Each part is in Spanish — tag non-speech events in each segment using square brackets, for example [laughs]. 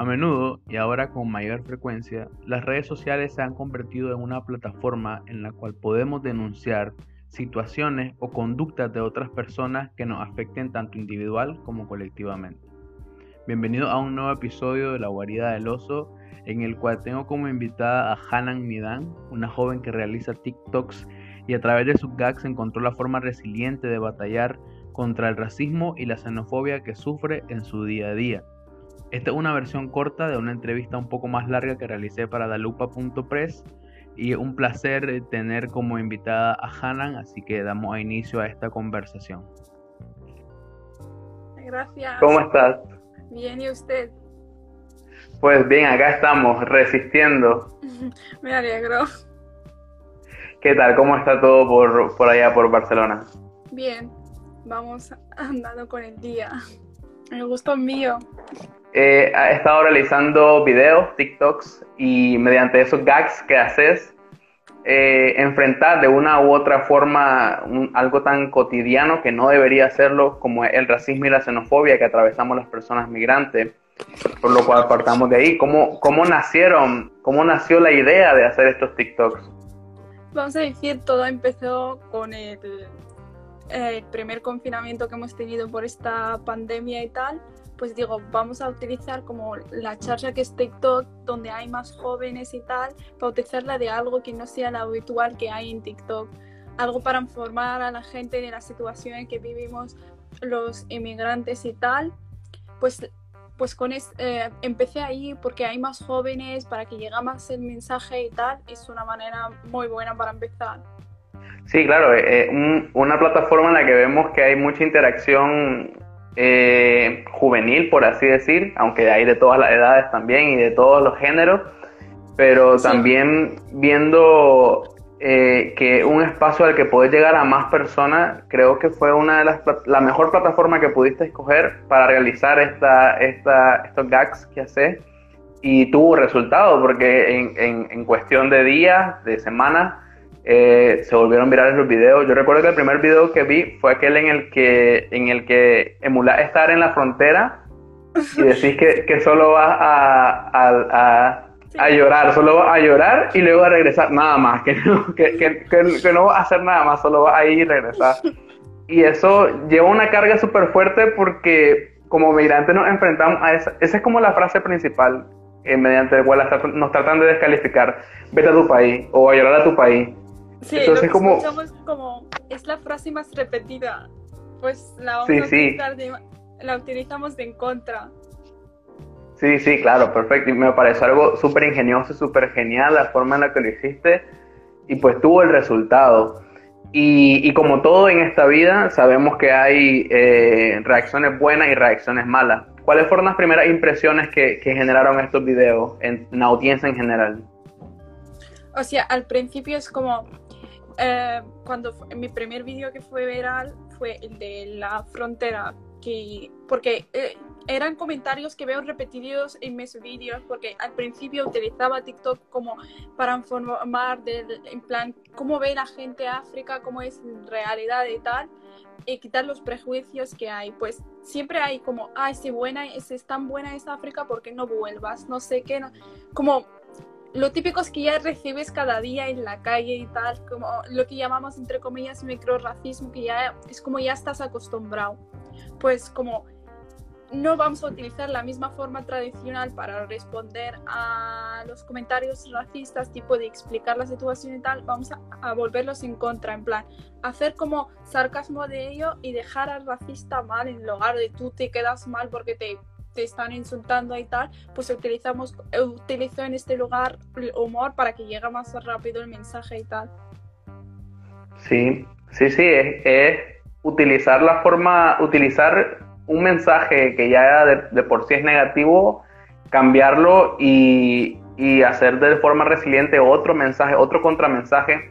A menudo, y ahora con mayor frecuencia, las redes sociales se han convertido en una plataforma en la cual podemos denunciar situaciones o conductas de otras personas que nos afecten tanto individual como colectivamente. Bienvenido a un nuevo episodio de La Guarida del Oso, en el cual tengo como invitada a Hanan Midan, una joven que realiza TikToks y a través de sus gags encontró la forma resiliente de batallar contra el racismo y la xenofobia que sufre en su día a día. Esta es una versión corta de una entrevista un poco más larga que realicé para dalupa.press y un placer tener como invitada a Hanan, así que damos inicio a esta conversación. Gracias. ¿Cómo estás? Bien, ¿y usted? Pues bien, acá estamos, resistiendo. [laughs] Me alegro. ¿Qué tal? ¿Cómo está todo por, por allá, por Barcelona? Bien, vamos andando con el día. El gusto mío. Eh, he estado realizando videos, TikToks, y mediante esos gags que haces, eh, enfrentar de una u otra forma algo tan cotidiano que no debería hacerlo como el racismo y la xenofobia que atravesamos las personas migrantes, por lo cual partamos de ahí. ¿Cómo, cómo nacieron, cómo nació la idea de hacer estos TikToks? Vamos a decir, todo empezó con el, el primer confinamiento que hemos tenido por esta pandemia y tal pues digo, vamos a utilizar como la charla que es TikTok, donde hay más jóvenes y tal, para utilizarla de algo que no sea lo habitual que hay en TikTok. Algo para informar a la gente de la situación en que vivimos los inmigrantes y tal. Pues, pues con eh, empecé ahí porque hay más jóvenes, para que llegue más el mensaje y tal. Es una manera muy buena para empezar. Sí, claro, eh, eh, una plataforma en la que vemos que hay mucha interacción eh, juvenil, por así decir, aunque hay de todas las edades también y de todos los géneros, pero también viendo eh, que un espacio al que puedes llegar a más personas, creo que fue una de las la mejor plataforma que pudiste escoger para realizar esta, esta, estos gags que haces. Y tuvo resultado, porque en, en, en cuestión de días, de semanas, eh, se volvieron virales los videos. Yo recuerdo que el primer video que vi fue aquel en el que, en el que emulás estar en la frontera y decís que, que solo vas a, a, a, llorar, solo vas a llorar y luego a regresar, nada más, que no, que, que, que, no vas a hacer nada más, solo vas a ir y regresar. Y eso lleva una carga súper fuerte porque como migrantes nos enfrentamos a esa, esa es como la frase principal eh, mediante la cual nos tratan de descalificar, vete a tu país o a llorar a tu país. Sí, Entonces, como... como es la frase más repetida, pues la vamos a utilizar la utilizamos de en contra. Sí, sí, claro, perfecto. Y me pareció algo súper ingenioso, súper genial la forma en la que lo hiciste y pues tuvo el resultado. Y, y como todo en esta vida, sabemos que hay eh, reacciones buenas y reacciones malas. ¿Cuáles fueron las primeras impresiones que, que generaron estos videos en, en audiencia en general? O sea, al principio es como, eh, cuando mi primer vídeo que fue viral fue el de la frontera, que, porque eh, eran comentarios que veo repetidos en mis vídeos, porque al principio utilizaba TikTok como para informar del, en plan, cómo ve la gente África, cómo es en realidad y tal, y quitar los prejuicios que hay. Pues siempre hay como, ay, si buena, si es tan buena esa África, ¿por qué no vuelvas? No sé qué, no, como lo típico es que ya recibes cada día en la calle y tal, como lo que llamamos entre comillas microracismo, que ya es como ya estás acostumbrado. Pues como no vamos a utilizar la misma forma tradicional para responder a los comentarios racistas, tipo de explicar la situación y tal, vamos a, a, volverlos en contra, en plan, hacer como sarcasmo de ello y dejar al racista mal en lugar de tú te quedas mal porque te te están insultando y tal, pues utilizamos, utilizo en este lugar el humor para que llegue más rápido el mensaje y tal. Sí, sí, sí, es, utilizar la forma, utilizar un mensaje que ya de, por sí es negativo, cambiarlo y, y, hacer de forma resiliente otro mensaje, otro contramensaje.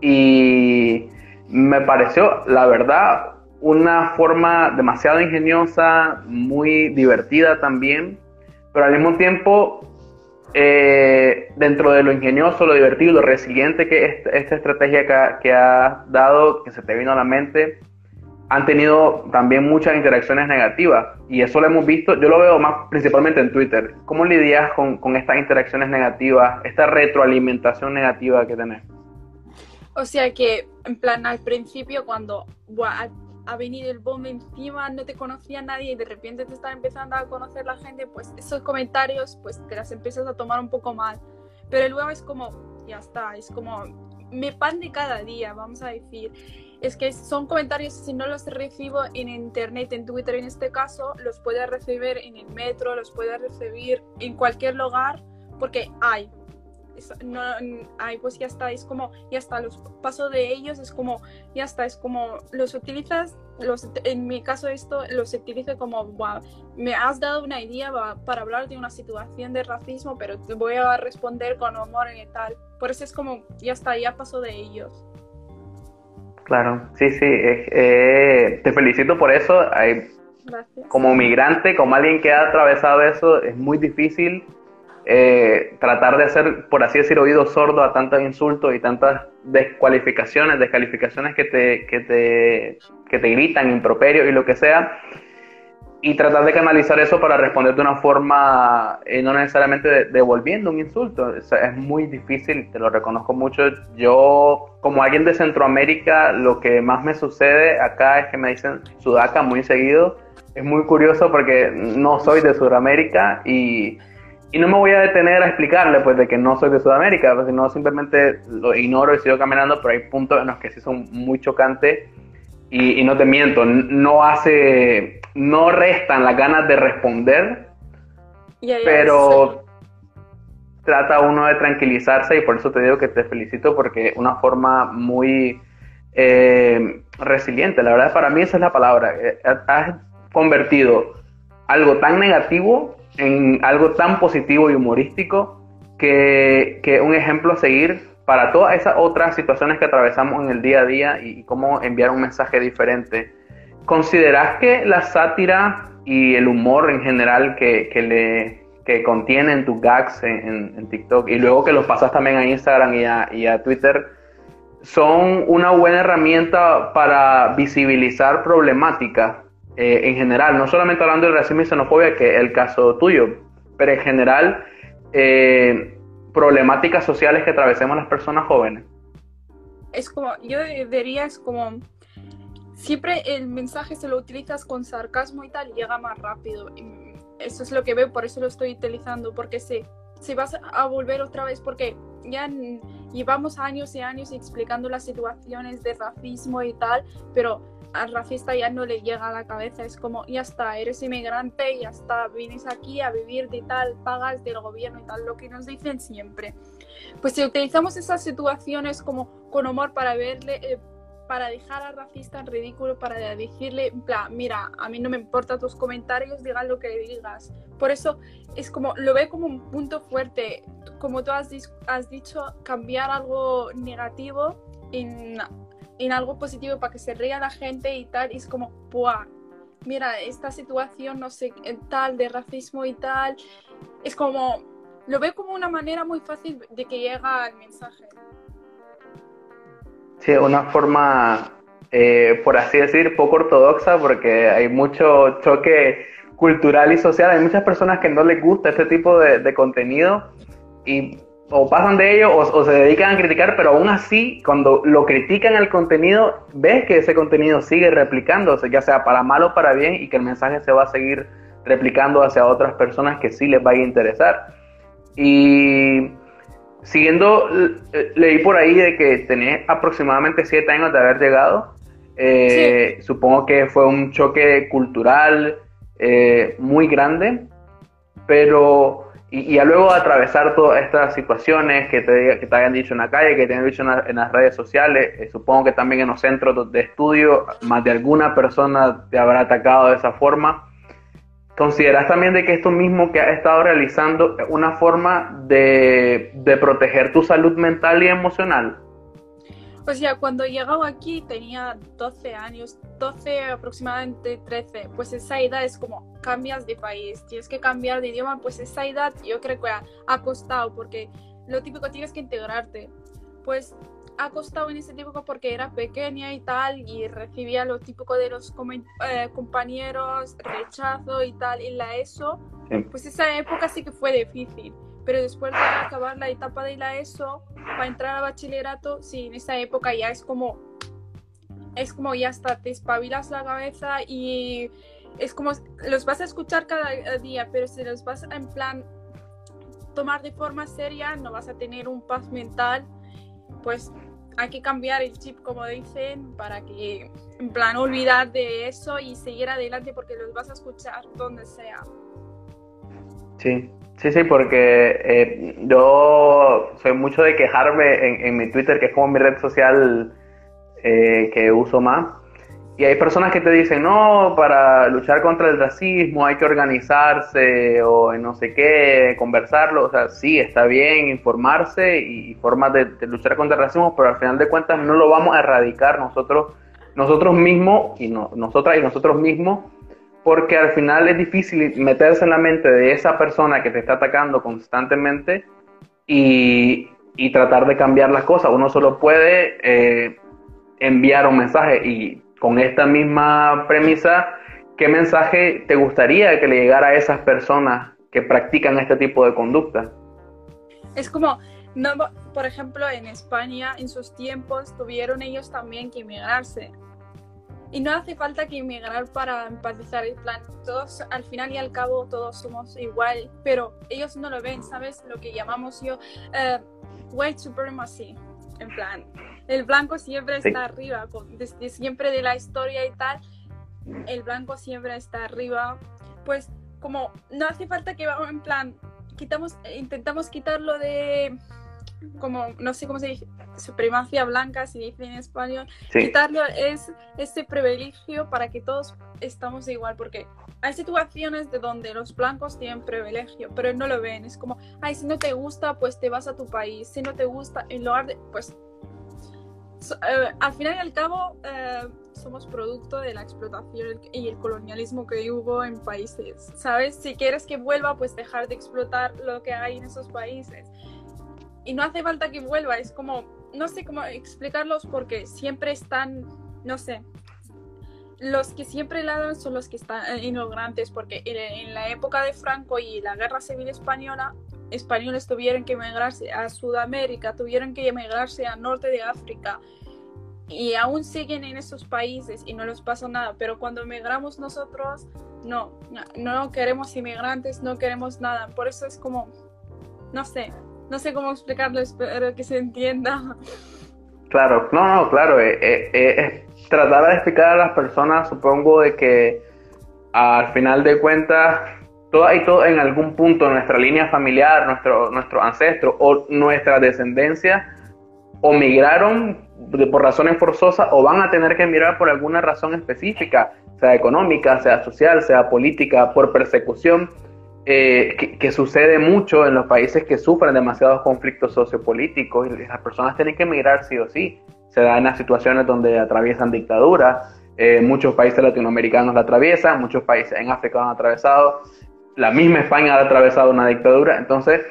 Y me pareció, la verdad, una forma demasiado ingeniosa, muy divertida también, pero al mismo tiempo, eh, dentro de lo ingenioso, lo divertido, lo resiliente que es esta estrategia que, ha, dado, que se te vino a la mente, han tenido también muchas interacciones negativas y eso lo hemos visto, yo lo veo más principalmente en Twitter. ¿Cómo lidias con, con estas interacciones negativas, esta retroalimentación negativa que tenés? O sea que, en plan, al principio cuando ha, venido el boom encima, no te conocía nadie y de repente te está empezando a conocer la gente, pues esos comentarios, pues te las empiezas a tomar un poco mal. Pero luego es como, ya está, es como me pan de cada día, vamos a decir es que son comentarios, si no los recibo en internet, en Twitter en este caso, los puedes recibir en el metro, los puedes recibir en cualquier lugar, porque hay. No, hay, pues ya está, es como, ya está, los paso de ellos, es como, ya está, es como, los utilizas, los, en mi caso esto, los utilizo como, wow, me has dado una idea para hablar de una situación de racismo, pero te voy a responder con amor y tal. Por eso es como, ya está, ya paso de ellos. Claro, sí, sí, eh, te felicito por eso. Como migrante, como alguien que ha atravesado eso, es muy difícil eh, tratar de hacer, por así decir, oído sordo a tantos insultos y tantas descualificaciones, descalificaciones que te, que te, que te gritan, improperios y lo que sea y tratar de canalizar eso para responder de una forma, eh, no necesariamente devolviendo un insulto. Es, muy difícil, te lo reconozco mucho. Yo, como alguien de Centroamérica, lo que más me sucede acá es que me dicen sudaca muy seguido. Es muy curioso porque no soy de Sudamérica y, y no me voy a detener a explicarle pues de que no soy de Sudamérica, pues, sino simplemente lo ignoro y sigo caminando, pero hay puntos en los que sí son muy chocantes y, y no te miento, no hace no restan las ganas de responder, pero trata uno de tranquilizarse y por eso te digo que te felicito porque una forma muy eh, resiliente, la verdad para mí esa es la palabra, eh, has convertido algo tan negativo en algo tan positivo y humorístico que, que un ejemplo a seguir para todas esas otras situaciones que atravesamos en el día a día y cómo enviar un mensaje diferente. ¿Consideras que la sátira y el humor en general que, que le que contienen tus gags en, TikTok y luego que los pasas también a Instagram y a, y a Twitter son una buena herramienta para visibilizar problemáticas eh, en general, no solamente hablando de racismo y xenofobia, que es el caso tuyo, pero en general eh, problemáticas sociales que atravesemos las personas jóvenes. Es como, yo diría, es como siempre el mensaje se lo utilizas con sarcasmo y tal, llega más rápido. Eso es lo que veo, por eso lo estoy utilizando, porque se, se vas a volver otra vez, porque ya llevamos años y años explicando las situaciones de racismo y tal, pero al racista ya no le llega a la cabeza, es como, ya está, eres inmigrante, ya está, vienes aquí a vivir de tal, pagas del gobierno y tal, lo que nos dicen siempre. Pues si utilizamos esas situaciones como con humor para verle... Eh, para dejar al racista en ridículo, para decirle, mira, a mí no me importan tus comentarios, digas lo que digas. Por eso es como, lo ve como un punto fuerte. Como tú has, has dicho, cambiar algo negativo en, en, algo positivo para que se ría la gente y tal, y es como, ¡buah! Mira, esta situación, no sé, tal, de racismo y tal, es como, lo veo como una manera muy fácil de que llega el mensaje. Sí, una forma, eh, por así decir, poco ortodoxa, porque hay mucho choque cultural y social. Hay muchas personas que no les gusta este tipo de, contenido y o pasan de ello o, se dedican a criticar, pero aún así, cuando lo critican el contenido, ves que ese contenido sigue replicándose, ya sea para mal o para bien, y que el mensaje se va a seguir replicando hacia otras personas que sí les vaya a interesar. Y siguiendo, leí por ahí de que tenés aproximadamente siete años de haber llegado. Eh, supongo que fue un choque cultural eh, muy grande, pero y, ya luego de atravesar todas estas situaciones que te, que te hayan dicho en la calle, que te hayan dicho en, las redes sociales, eh, supongo que también en los centros de estudio, más de alguna persona te habrá atacado de esa forma. ¿Consideras también de que esto mismo que has estado realizando es una forma de, proteger tu salud mental y emocional? O sea, cuando llegaba aquí tenía 12 años, 12 aproximadamente 13, pues esa edad es como cambias de país, tienes que cambiar de idioma, pues esa edad yo creo que ha, costado porque lo típico tienes que integrarte. Pues ha costado en ese tiempo porque era pequeña y tal, y recibía lo típico de los eh, compañeros, rechazo y tal, y la ESO, pues esa época sí que fue difícil. Pero después de acabar la etapa de la ESO, para entrar al bachillerato, sí, en esa época ya es como, es como ya está, te espabilas la cabeza y es como, los vas a escuchar cada día, pero si los vas en plan tomar de forma seria, no vas a tener un paz mental pues hay que cambiar el chip, como dicen, para que, en plan, olvidar de eso y seguir adelante porque los vas a escuchar donde sea. Sí, sí, sí, porque eh, yo soy mucho de quejarme en, mi Twitter, que es como mi red social eh, que uso más. Y hay personas que te dicen, no, para luchar contra el racismo hay que organizarse o no sé qué, conversarlo. O sea, sí, está bien informarse y formas de, luchar contra el racismo, pero al final de cuentas no lo vamos a erradicar nosotros, nosotros mismos y no, nosotras y nosotros mismos, porque al final es difícil meterse en la mente de esa persona que te está atacando constantemente y, tratar de cambiar las cosas. Uno solo puede eh, enviar un mensaje y con esta misma premisa, ¿qué mensaje te gustaría que le llegara a esas personas que practican este tipo de conducta? Es como, no, por ejemplo, en España, en sus tiempos, tuvieron ellos también que inmigrarse. Y no hace falta que inmigrar para empatizar, el plan, todos, al final y al cabo, todos somos igual, pero ellos no lo ven, ¿sabes? Lo que llamamos yo uh, white supremacy, en plan, el blanco siempre está arriba, desde siempre de la historia y tal, el blanco siempre está arriba, pues como no hace falta que vamos en plan, quitamos, intentamos quitarlo de, como, no sé cómo se dice, supremacía blanca, si dice en español, quitarlo es ese privilegio para que todos estamos igual, porque hay situaciones de donde los blancos tienen privilegio, pero no lo ven, es como, ay, si no te gusta, pues te vas a tu país, si no te gusta, en lugar de, pues eh, al final y al cabo, eh, somos producto de la explotación y el colonialismo que hubo en países, ¿sabes? Si quieres que vuelva, pues dejar de explotar lo que hay en esos países. Y no hace falta que vuelva, es como, no sé cómo explicarlos porque siempre están, no sé, los que siempre ladran son los que están inmigrantes, porque en, la época de Franco y la Guerra Civil Española, españoles tuvieron que emigrarse a Sudamérica, tuvieron que emigrarse al norte de África y aún siguen en esos países y no les pasa nada, pero cuando emigramos nosotros, no, no, queremos inmigrantes, no queremos nada, por eso es como, no sé, no sé cómo explicarlo, espero que se entienda. Claro, no, no, claro, eh, eh, eh, tratar de explicar a las personas, supongo, de que al final de cuentas todo y todo en algún punto nuestra línea familiar, nuestro, nuestro ancestro o nuestra descendencia o migraron por razones forzosas o van a tener que emigrar por alguna razón específica, sea económica, sea social, sea política, por persecución, eh, que, sucede mucho en los países que sufren demasiados conflictos sociopolíticos y las personas tienen que emigrar sí o sí. Se da en las situaciones donde atraviesan dictaduras, eh, muchos países latinoamericanos la atraviesan, muchos países en África han atravesado la misma España ha atravesado una dictadura, entonces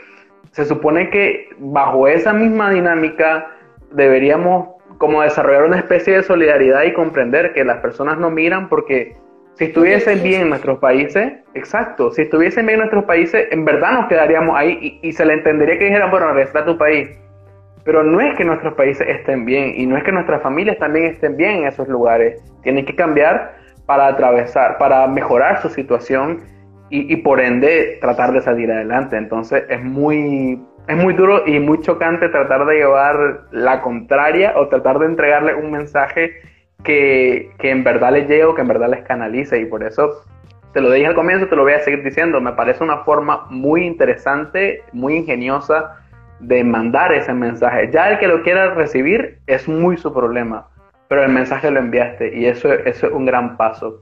se supone que bajo esa misma dinámica deberíamos como desarrollar una especie de solidaridad y comprender que las personas no miran porque si estuviesen bien en nuestros países, exacto, si estuviesen bien en nuestros países, en verdad nos quedaríamos ahí y, se le entendería que dijeran, bueno, regresa a tu país. Pero no es que nuestros países estén bien y no es que nuestras familias también estén bien en esos lugares. Tienen que cambiar para atravesar, para mejorar su situación y, por ende tratar de salir adelante. Entonces es muy, es muy duro y muy chocante tratar de llevar la contraria o tratar de entregarle un mensaje que, que en verdad les llegue o que en verdad les canalice y por eso te lo dije al comienzo, te lo voy a seguir diciendo, me parece una forma muy interesante, muy ingeniosa de mandar ese mensaje. Ya el que lo quiera recibir es muy su problema, pero el mensaje lo enviaste y eso, eso es un gran paso.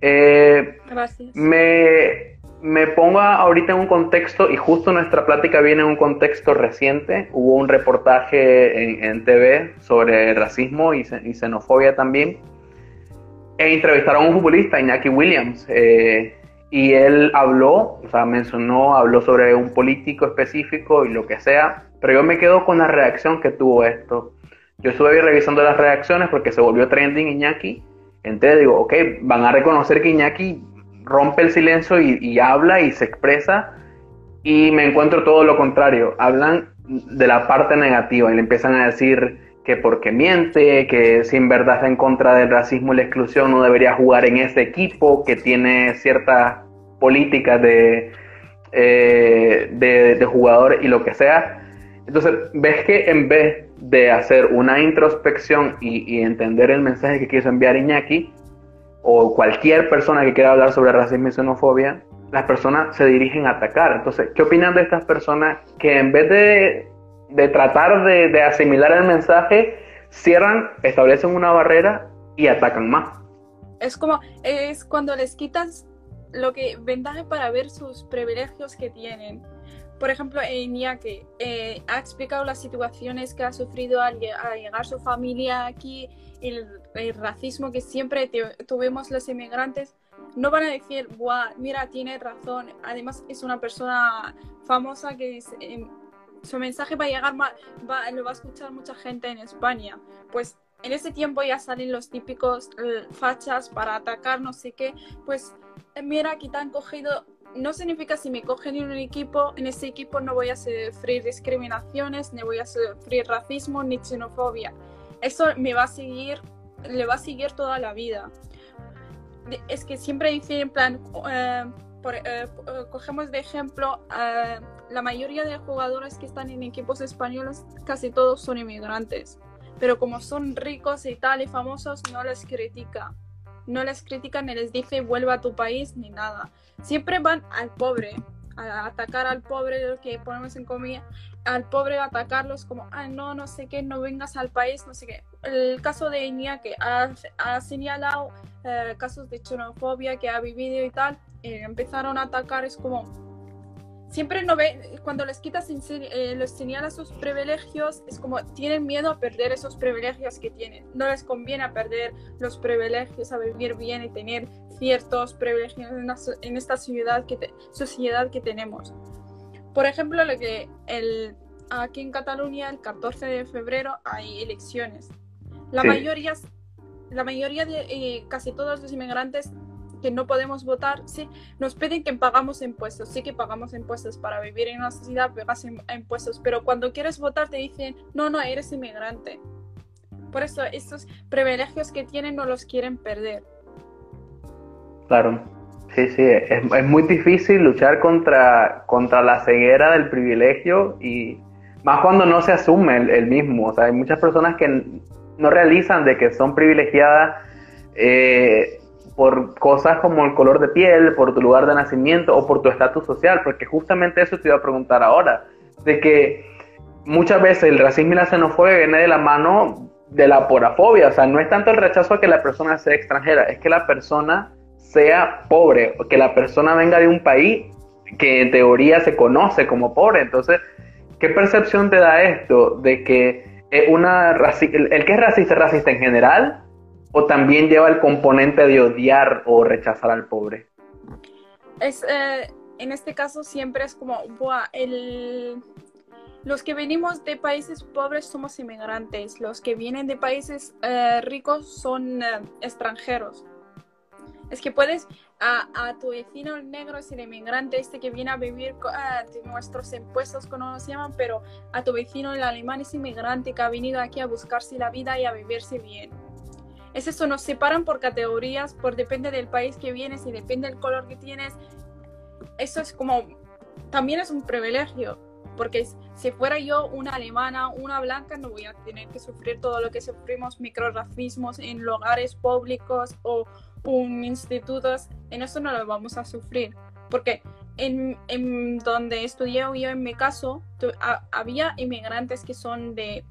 Eh, Gracias. Me, me pongo ahorita en un contexto, y justo nuestra plática viene en un contexto reciente. Hubo un reportaje en, TV sobre racismo y, xenofobia también. E entrevistaron a un futbolista, Iñaki Williams, eh, y él habló, o sea, mencionó, habló sobre un político específico y lo que sea, pero yo me quedo con la reacción que tuvo esto. Yo estuve revisando las reacciones porque se volvió trending Iñaki. Entonces digo, ok, van a reconocer que Iñaki rompe el silencio y, habla y se expresa. Y me encuentro todo lo contrario. Hablan de la parte negativa y le empiezan a decir que porque miente, que si en verdad está en contra del racismo y la exclusión no debería jugar en ese equipo, que tiene ciertas políticas de, eh, de, jugador y lo que sea. Entonces, ves que en vez de hacer una introspección y, entender el mensaje que quiso enviar Iñaki, o cualquier persona que quiera hablar sobre racismo y xenofobia, las personas se dirigen a atacar. Entonces, ¿qué opinan de estas personas que en vez de, de tratar de, de, asimilar el mensaje, cierran, establecen una barrera y atacan más? Es como, es cuando les quitas lo que ventaja para ver sus privilegios que tienen. Por ejemplo, Iñaki eh, ha explicado las situaciones que ha sufrido al, llegar su familia aquí, el, racismo que siempre tuvimos los inmigrantes. No van a decir, Buah, mira, tiene razón. Además, es una persona famosa que em, su mensaje va a llegar, va, lo va a escuchar mucha gente en España. Pues en ese tiempo ya salen los típicos eh, fachas para atacar, no sé qué. Pues mira, aquí te han cogido, no significa si me cogen en un equipo, en ese equipo no voy a sufrir discriminaciones, ni voy a sufrir racismo, ni xenofobia. Eso me va a seguir, le va a seguir toda la vida. Es que siempre dicen en plan, eh, eh, cogemos de ejemplo, eh, la mayoría de jugadores que están en equipos españoles, casi todos son inmigrantes. Pero como son ricos y tal y famosos, no les critica no les critican ni les dice vuelva a tu país ni nada. Siempre van al pobre, atacar al pobre, que ponemos en comida, al pobre atacarlos como, ah, no, no sé qué, no vengas al país, no sé qué. El caso de Inia que ha, ha señalado eh, casos de xenofobia que ha vivido y tal, eh, empezaron a atacar, es como, siempre no ve, cuando les quitas, eh, les señalas sus privilegios, es como tienen miedo a perder esos privilegios que tienen. No les conviene a perder los privilegios, a vivir bien y tener ciertos privilegios en, esta sociedad que, sociedad que tenemos. Por ejemplo, lo que el, aquí en Cataluña el 14 de febrero hay elecciones. La mayoría, la mayoría de eh, casi todos los inmigrantes que no podemos votar, sí, nos piden que pagamos impuestos, sí que pagamos impuestos para vivir en una sociedad, pagas impuestos, pero cuando quieres votar te dicen, no, no, eres inmigrante. Por eso estos privilegios que tienen no los quieren perder. Claro, sí, sí, es, es muy difícil luchar contra, contra la ceguera del privilegio y más cuando no se asume el, el mismo. O sea, hay muchas personas que no realizan de que son privilegiadas. Eh, por cosas como el color de piel, por tu lugar de nacimiento o por tu estatus social, porque justamente eso te iba a preguntar ahora, de que muchas veces el racismo y la xenofobia viene de la mano de la porafobia, o sea, no es tanto el rechazo a que la persona sea extranjera, es que la persona sea pobre, o que la persona venga de un país que en teoría se conoce como pobre, entonces, ¿qué percepción te da esto de que una el, el que es racista es racista en general o también lleva el componente de odiar o rechazar al pobre? Es, eh, en este caso siempre es como, el... los que venimos de países pobres somos inmigrantes, los que vienen de países eh, ricos son eh, extranjeros. Es que puedes, a, tu vecino negro es el inmigrante este que viene a vivir de nuestros impuestos, como se llaman, pero a tu vecino el alemán es inmigrante que ha venido aquí a buscarse la vida y a vivirse bien es eso, nos separan por categorías, por depende del país que vienes y depende del color que tienes. Eso es como, también es un privilegio, porque si fuera yo una alemana, una blanca, no voy a tener que sufrir todo lo que sufrimos, microracismos en lugares públicos o un institutos, en eso no lo vamos a sufrir, porque en, en donde estudié yo en mi caso, había inmigrantes que son de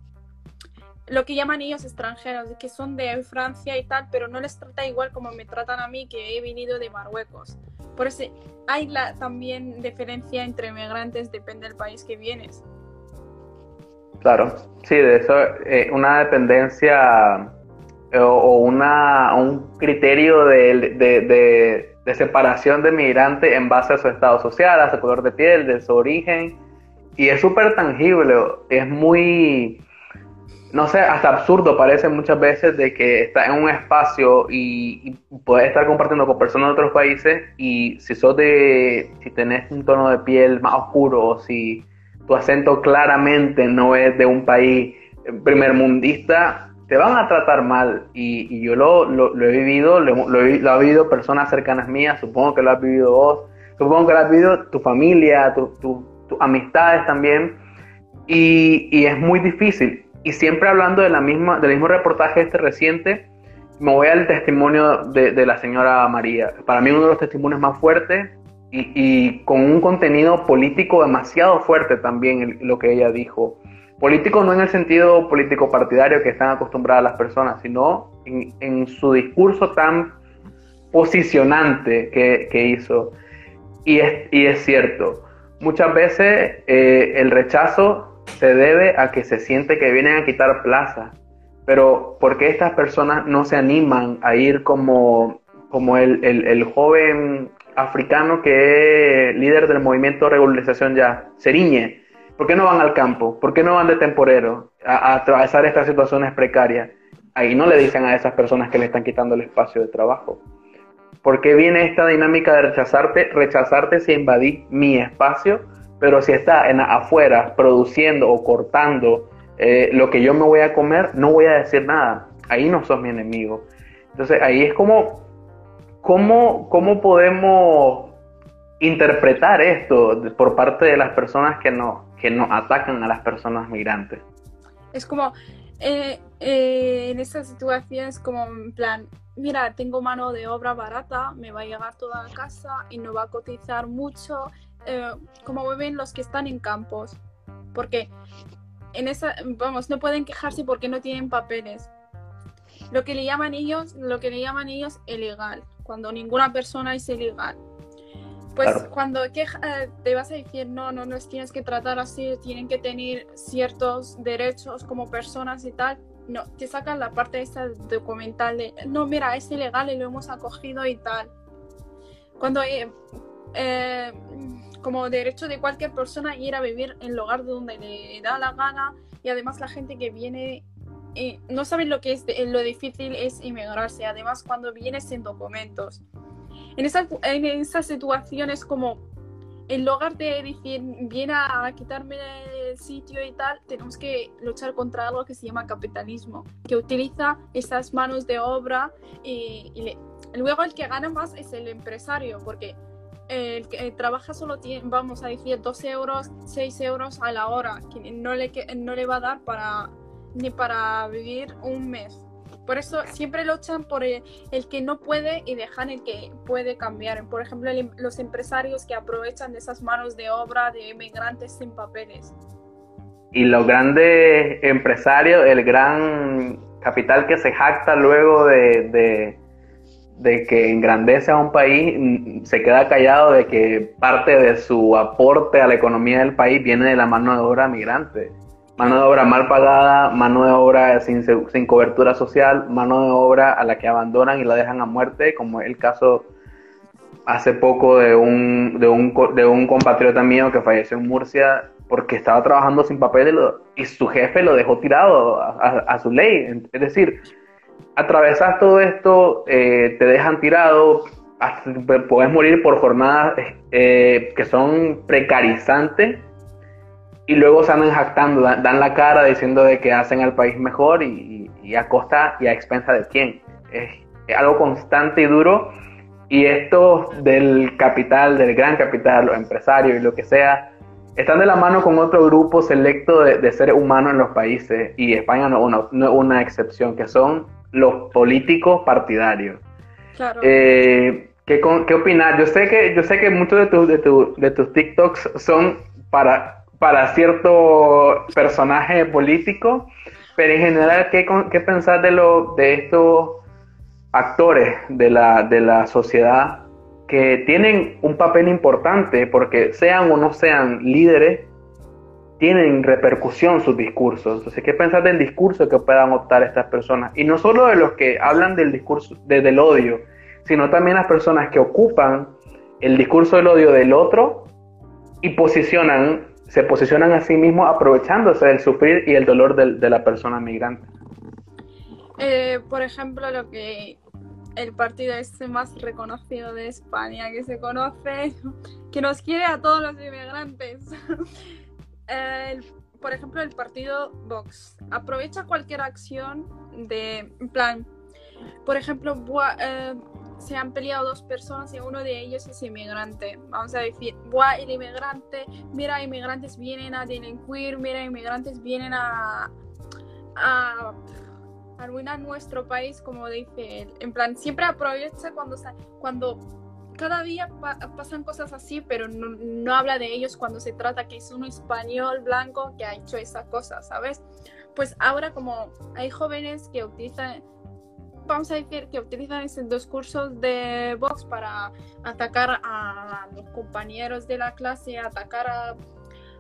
lo que llaman ellos extranjeros, que son de Francia y tal, pero no les trata igual como me tratan a mí, que he venido de Marruecos. Por eso hay la, también diferencia entre migrantes, depende del país que vienes. Claro, sí, de eso, eh, una dependencia eh, o una, un criterio de, de, de, separación de migrante en base a su estado social, a su color de piel, de su origen, y es súper tangible, es muy no sé, hasta absurdo parece muchas veces de que estás en un espacio y, puedes estar compartiendo con personas de otros países y si sos de, si tenés un tono de piel más oscuro o si tu acento claramente no es de un país primermundista, te van a tratar mal. Y, yo lo, lo, he vivido, lo, he, lo vivido personas cercanas mías, supongo que lo has vivido vos, supongo que lo has vivido tu familia, tus tu, amistades también. Y, y es muy difícil y siempre hablando de la misma, del mismo reportaje este reciente, me voy al testimonio de, la señora María. Para mí uno de los testimonios más fuertes y, con un contenido político demasiado fuerte también lo que ella dijo. Político no en el sentido político partidario que están acostumbradas las personas, sino en, su discurso tan posicionante que, hizo. Y es, y es cierto, muchas veces eh, el rechazo se debe a que se siente que vienen a quitar plaza. Pero ¿por qué estas personas no se animan a ir como, como el, el, joven africano que es líder del movimiento de regularización ya, Seriñe? ¿Por qué no van al campo? ¿Por qué no van de temporero a, a atravesar estas situaciones precarias? Ahí no le dicen a esas personas que le están quitando el espacio de trabajo. ¿Por qué viene esta dinámica de rechazarte, rechazarte si invadí mi espacio pero si está en afuera produciendo o cortando eh, lo que yo me voy a comer, no voy a decir nada. Ahí no sos mi enemigo. Entonces ahí es como, ¿cómo, cómo podemos interpretar esto por parte de las personas que nos, que nos atacan a las personas migrantes? Es como, eh, eh, en esta situación es como en plan, mira, tengo mano de obra barata, me va a llegar toda la casa y no va a cotizar mucho eh, como ven los que están en campos, porque en esa, vamos, no pueden quejarse porque no tienen papeles. Lo que le llaman ellos, lo que le llaman ellos ilegal, cuando ninguna persona es ilegal. Pues cuando queja, eh, te vas a decir, no, no nos tienes que tratar así, tienen que tener ciertos derechos como personas y tal, no, te sacan la parte esta documental de, no, mira, es ilegal y lo hemos acogido y tal. Cuando eh, eh como derecho de cualquier persona ir a vivir en el lugar donde le da la gana. Y además la gente que viene eh, no saben lo que es lo difícil es inmigrarse. Además cuando vienes sin documentos. En esa, en esa situación es como en lugar de decir viene a quitarme el sitio y tal tenemos que luchar contra algo que se llama capitalismo que utiliza esas manos de obra y, y luego el que gana más es el empresario porque el que trabaja solo tiene, vamos a decir, 12 euros, 6 euros a la hora, que no le, no le va a dar para, ni para vivir un mes. Por eso siempre luchan por el, que no puede y dejan el que puede cambiar. Por ejemplo, los empresarios que aprovechan de esas manos de obra de inmigrantes sin papeles. Y los grandes empresarios, el gran capital que se jacta luego de de que engrandece a un país, mm, se queda callado de que parte de su aporte a la economía del país viene de la mano de obra migrante. Mano de obra mal pagada, mano de obra sin, sin cobertura social, mano de obra a la que abandonan y la dejan a muerte, como es el caso hace poco de un, de un, de un compatriota mío que falleció en Murcia porque estaba trabajando sin papel y, su jefe lo dejó tirado a su ley. Es decir, atravesas todo esto, eh, te dejan tirado, puedes morir por jornadas eh, que son precarizantes y luego se andan jactando, dan, la cara diciendo de que hacen al país mejor y, a costa y a expensa de quién. Es, algo constante y duro y esto del capital, del gran capital, los empresarios y lo que sea, están de la mano con otro grupo selecto de, seres humanos en los países y España no es una excepción, que son los políticos partidarios. Claro. Eh, ¿qué, ¿Qué opinar? Yo sé que, yo sé que muchos de, tus de, tu, de tus TikToks son para, para cierto personaje político, pero en general, ¿qué, qué pensar de, lo, de estos actores de la, de la sociedad que tienen un papel importante porque sean o no sean líderes, tienen repercusión sus discursos. Entonces, ¿qué pensar del discurso que puedan optar estas personas? Y no solo de los que hablan del discurso del odio, sino también las personas que ocupan el discurso del odio del otro y posicionan se posicionan a sí mismos aprovechándose del sufrir y el dolor de, la persona migrante. Eh, por ejemplo, lo que el partido este más reconocido de España que se conoce, que nos quiere a todos los inmigrantes. Por ejemplo, el partido Vox aprovecha cualquier acción de, plan, por ejemplo, eh, se han peleado dos personas y uno de ellos es inmigrante. Vamos a decir, Buah, el inmigrante, mira, inmigrantes vienen a delinquir, mira, inmigrantes vienen a, a arruinar nuestro país, como dice él. En plan, siempre aprovecha cuando, cuando cada día pasan cosas así, pero no, no, habla de ellos cuando se trata que es un español blanco que ha hecho esa cosa, ¿sabes? Pues ahora como hay jóvenes que utilizan vamos a decir que utilizan esos dos cursos de Vox para atacar a los compañeros de la clase, atacar a,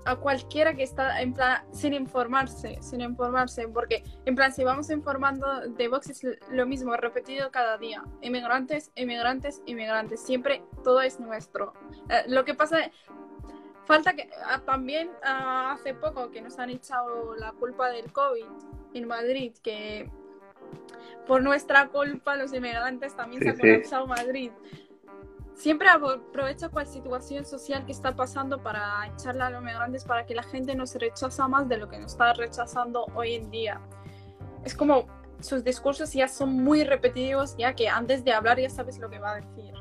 a, cualquiera que está en plan sin informarse, sin informarse, porque en plan si vamos informando de Vox es lo mismo, repetido cada día, inmigrantes, inmigrantes, inmigrantes, siempre todo es nuestro. Eh, lo que pasa falta que ah, también ah, hace poco que nos han echado la culpa del COVID en Madrid, que por nuestra culpa los inmigrantes también se han colapsado Madrid. Siempre aprovecha cualquier situación social que está pasando para echarle a los inmigrantes para que la gente no se rechaza más de lo que nos está rechazando hoy en día. Es como sus discursos ya son muy repetitivos, ya que antes de hablar ya sabes lo que va a decir.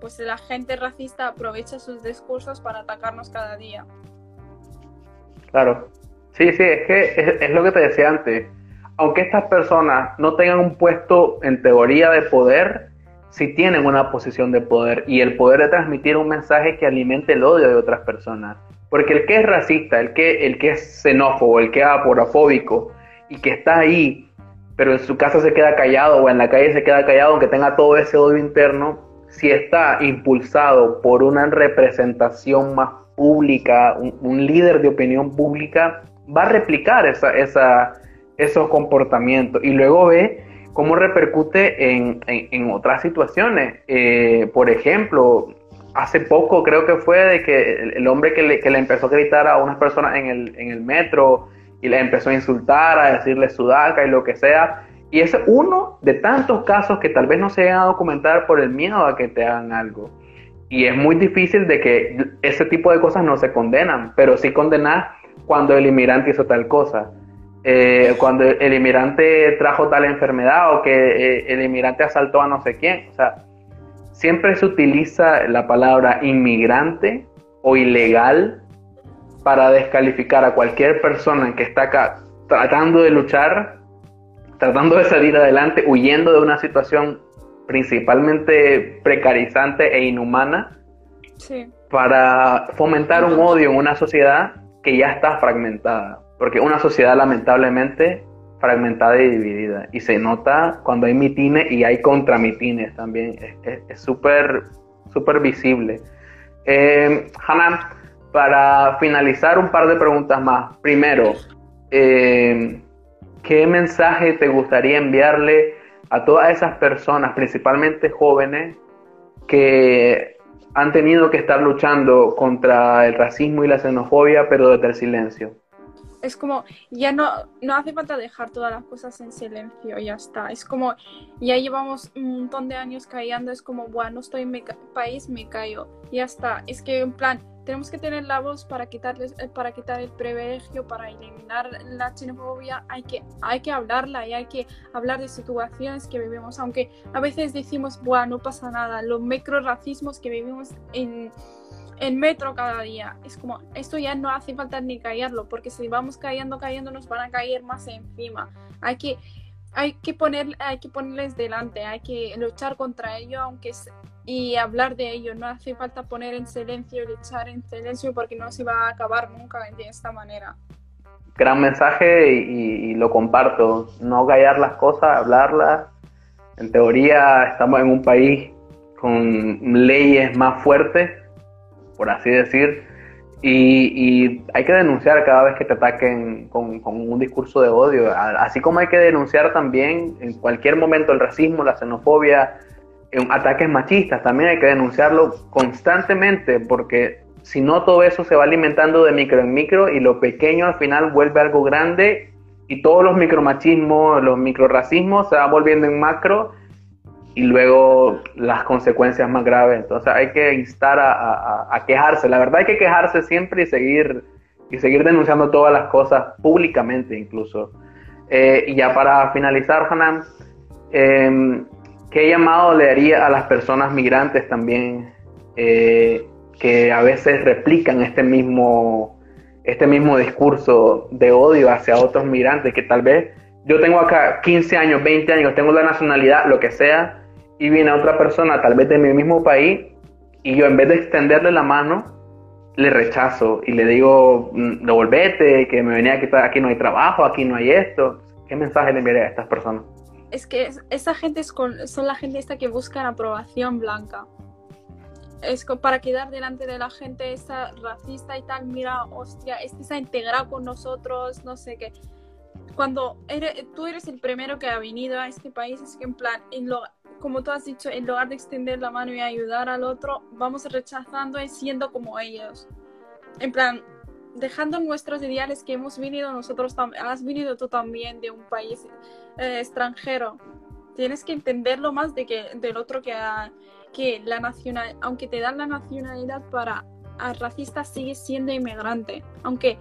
Pues la gente racista aprovecha sus discursos para atacarnos cada día. Claro. Sí, sí, es que es lo que te decía antes aunque estas personas no tengan un puesto en teoría de poder, sí tienen una posición de poder y el poder de transmitir un mensaje que alimente el odio de otras personas. Porque el que es racista, el que, el que es xenófobo, el que es aporafóbico y que está ahí, pero en su casa se queda callado o en la calle se queda callado, aunque tenga todo ese odio interno, si está impulsado por una representación más pública, un, líder de opinión pública, va a replicar esa, esa, esos comportamientos y luego ve cómo repercute en, en, otras situaciones. Eh, por ejemplo, hace poco creo que fue de que el, hombre que le, que le, empezó a gritar a unas personas en el, en el metro y le empezó a insultar, a decirle sudaca y lo que sea. Y es uno de tantos casos que tal vez no se vayan a documentar por el miedo a que te hagan algo. Y es muy difícil de que ese tipo de cosas no se condenan, pero sí condenas cuando el inmigrante hizo tal cosa. Eh, cuando el inmigrante trajo tal enfermedad o que eh, el inmigrante asaltó a no sé quién. O sea, siempre se utiliza la palabra inmigrante o ilegal para descalificar a cualquier persona que está acá tratando de luchar, tratando de salir adelante, huyendo de una situación principalmente precarizante e inhumana, para fomentar un odio en una sociedad que ya está fragmentada. Porque una sociedad lamentablemente fragmentada y dividida. Y se nota cuando hay mitines y hay contramitines también. Es súper, súper visible. Eh, para finalizar un par de preguntas más. Primero, eh, ¿qué mensaje te gustaría enviarle a todas esas personas, principalmente jóvenes, que han tenido que estar luchando contra el racismo y la xenofobia, pero desde el silencio? Es como, ya no, no hace falta dejar todas las cosas en silencio, ya está. Es como, ya llevamos un montón de años callando, es como, bueno, estoy en mi país, me callo, ya está. Es que, en plan, tenemos que tener la voz para, quitarles, eh, para quitar el privilegio, para eliminar la xenofobia, hay que, hay que hablarla y hay que hablar de situaciones que vivimos, aunque a veces decimos, bueno, no pasa nada, los racismos que vivimos en en metro cada día. Es como, esto ya no hace falta ni callarlo, porque si vamos cayendo, cayendo, nos van a caer más encima. Hay que, hay que, poner, hay que ponerles delante, hay que luchar contra ello, aunque y hablar de ello. No hace falta poner en silencio, luchar en silencio, porque no se va a acabar nunca de esta manera. Gran mensaje y, y lo comparto. No callar las cosas, hablarlas. En teoría estamos en un país con leyes más fuertes por así decir, y, hay que denunciar cada vez que te ataquen con, un discurso de odio, así como hay que denunciar también en cualquier momento el racismo, la xenofobia, ataques machistas, también hay que denunciarlo constantemente porque si no todo eso se va alimentando de micro en micro y lo pequeño al final vuelve algo grande y todos los micromachismos, los microracismos se van volviendo en macro y luego las consecuencias más graves. Entonces hay que instar a, quejarse. La verdad hay que quejarse siempre y seguir, y seguir denunciando todas las cosas públicamente incluso. Eh, y ya para finalizar, Hanan, eh, ¿qué llamado le haría a las personas migrantes también eh, que a veces replican este mismo, este mismo discurso de odio hacia otros migrantes que tal vez yo tengo acá 15 años, 20 años, tengo la nacionalidad, lo que sea, y viene otra persona, tal vez de mi mismo país, y yo en vez de extenderle la mano, le rechazo y le digo, mm, devolvete, que me venía aquí, aquí no hay trabajo, aquí no hay esto. ¿Qué mensaje le enviaría a estas personas? Es que esa gente es son la gente esta que busca aprobación blanca. Es para quedar delante de la gente esa racista y tal, mira, hostia, este se ha integrado con nosotros, no sé qué. Cuando eres, tú eres el primero que ha venido a este país, es que en plan, en lo, como tú has dicho, en lugar de extender la mano y ayudar al otro, vamos rechazando y siendo como ellos. En plan, dejando nuestros ideales que hemos venido nosotros has venido tú también de un país eh, extranjero. Tienes que entenderlo más de que, del otro que, la nacional, aunque te dan la nacionalidad para racista, sigue siendo inmigrante. Aunque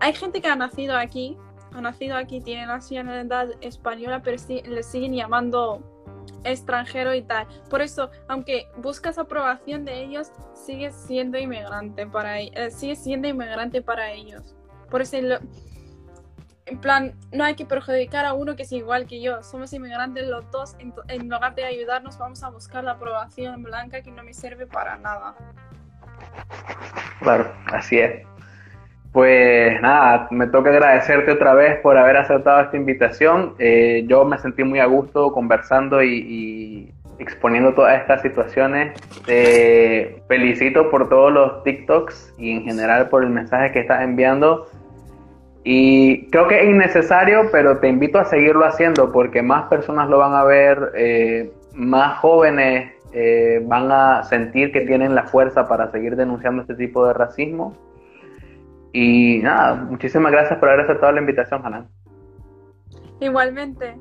hay gente que ha nacido aquí, ha nacido aquí, tiene nacionalidad española, pero sí, le siguen llamando extranjero y tal. Por eso, aunque buscas aprobación de ellos, sigues siendo inmigrante para eh, siendo inmigrante para ellos. Por eso en plan, no hay que perjudicar a uno que es igual que yo. Somos inmigrantes los dos. En, en, lugar de ayudarnos, vamos a buscar la aprobación blanca que no me sirve para nada. Claro, así es. Pues nada, me toca agradecerte otra vez por haber aceptado esta invitación. Eh, yo me sentí muy a gusto conversando y, exponiendo todas estas situaciones. Te felicito por todos los TikToks y en general por el mensaje que estás enviando. Y creo que es innecesario, pero te invito a seguirlo haciendo porque más personas lo van a ver, eh, más jóvenes eh, van a sentir que tienen la fuerza para seguir denunciando este tipo de racismo y nada, muchísimas gracias por haber aceptado la invitación, Hanan. Igualmente.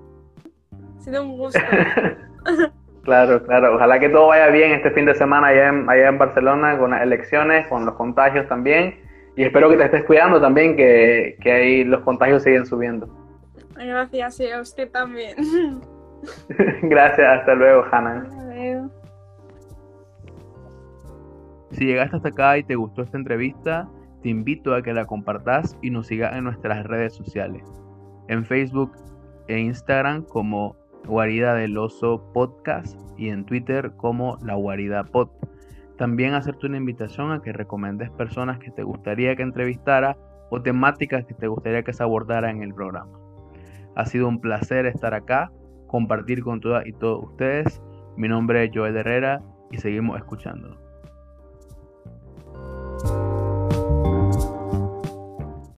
Ha sido un gusto. [laughs] claro, claro. Ojalá que todo vaya bien este fin de semana allá en, allá en Barcelona con las elecciones, con los contagios también. Y espero que te estés cuidando también, que, que ahí los contagios siguen subiendo. Gracias, y a usted también. [laughs] Gracias, hasta luego, Hanan. Si llegaste hasta acá y te gustó esta entrevista, te invito a que la compartas y nos sigas en nuestras redes sociales. En Facebook e Instagram como Guarida del Oso Podcast y en Twitter como La Guarida Pod. También hacerte una invitación a que recomendes personas que te gustaría que entrevistara o temáticas que te gustaría que se abordara en el programa. Ha sido un placer estar acá, compartir con todas y todos ustedes. Mi nombre es Joel Herrera y seguimos escuchándonos.